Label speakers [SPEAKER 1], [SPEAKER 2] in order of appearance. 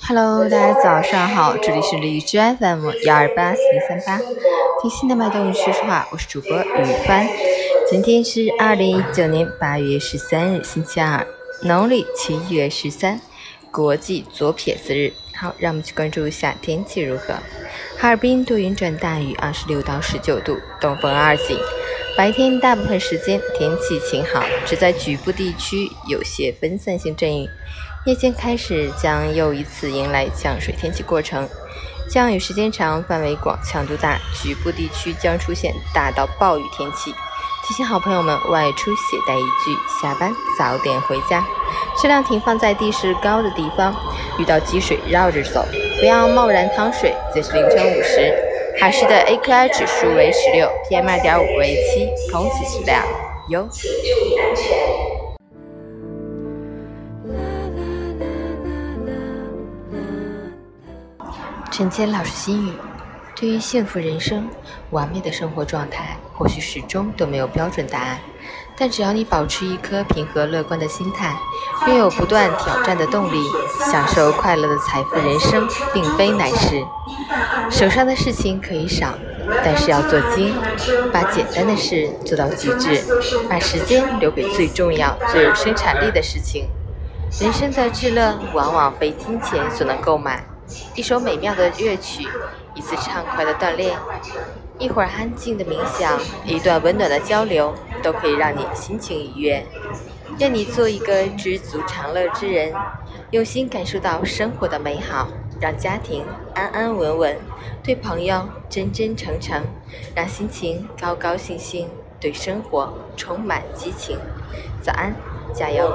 [SPEAKER 1] Hello，大家早上好，这里是荔枝 FM 幺二八四零三八，听心的脉动说实话，我是主播雨帆。今天是二零一九年八月十三日，星期二，农历七月十三，国际左撇子日。好，让我们去关注一下天气如何。哈尔滨多云转大雨，二十六到十九度，东风二级。白天大部分时间天气晴好，只在局部地区有些分散性阵雨。夜间开始将又一次迎来降水天气过程，降雨时间长、范围广、强度大，局部地区将出现大到暴雨天气。提醒好朋友们外出携带雨具，下班早点回家，车辆停放在地势高的地方，遇到积水绕着走，不要贸然趟水。截至凌晨五时。海市的 AQI 指数为十六，PM 二点五为七，空气质量优。陈谦老师心语：对于幸福人生、完美的生活状态，或许始终都没有标准答案。但只要你保持一颗平和乐观的心态，拥有不断挑战的动力，享受快乐的财富人生，并非难事。手上的事情可以少，但是要做精，把简单的事做到极致，把时间留给最重要、最有生产力的事情。人生的至乐，往往非金钱所能购买。一首美妙的乐曲，一次畅快的锻炼。一会儿安静的冥想，一段温暖的交流，都可以让你心情愉悦。愿你做一个知足常乐之人，用心感受到生活的美好，让家庭安安稳稳，对朋友真真诚诚，让心情高高兴兴，对生活充满激情。早安，加油！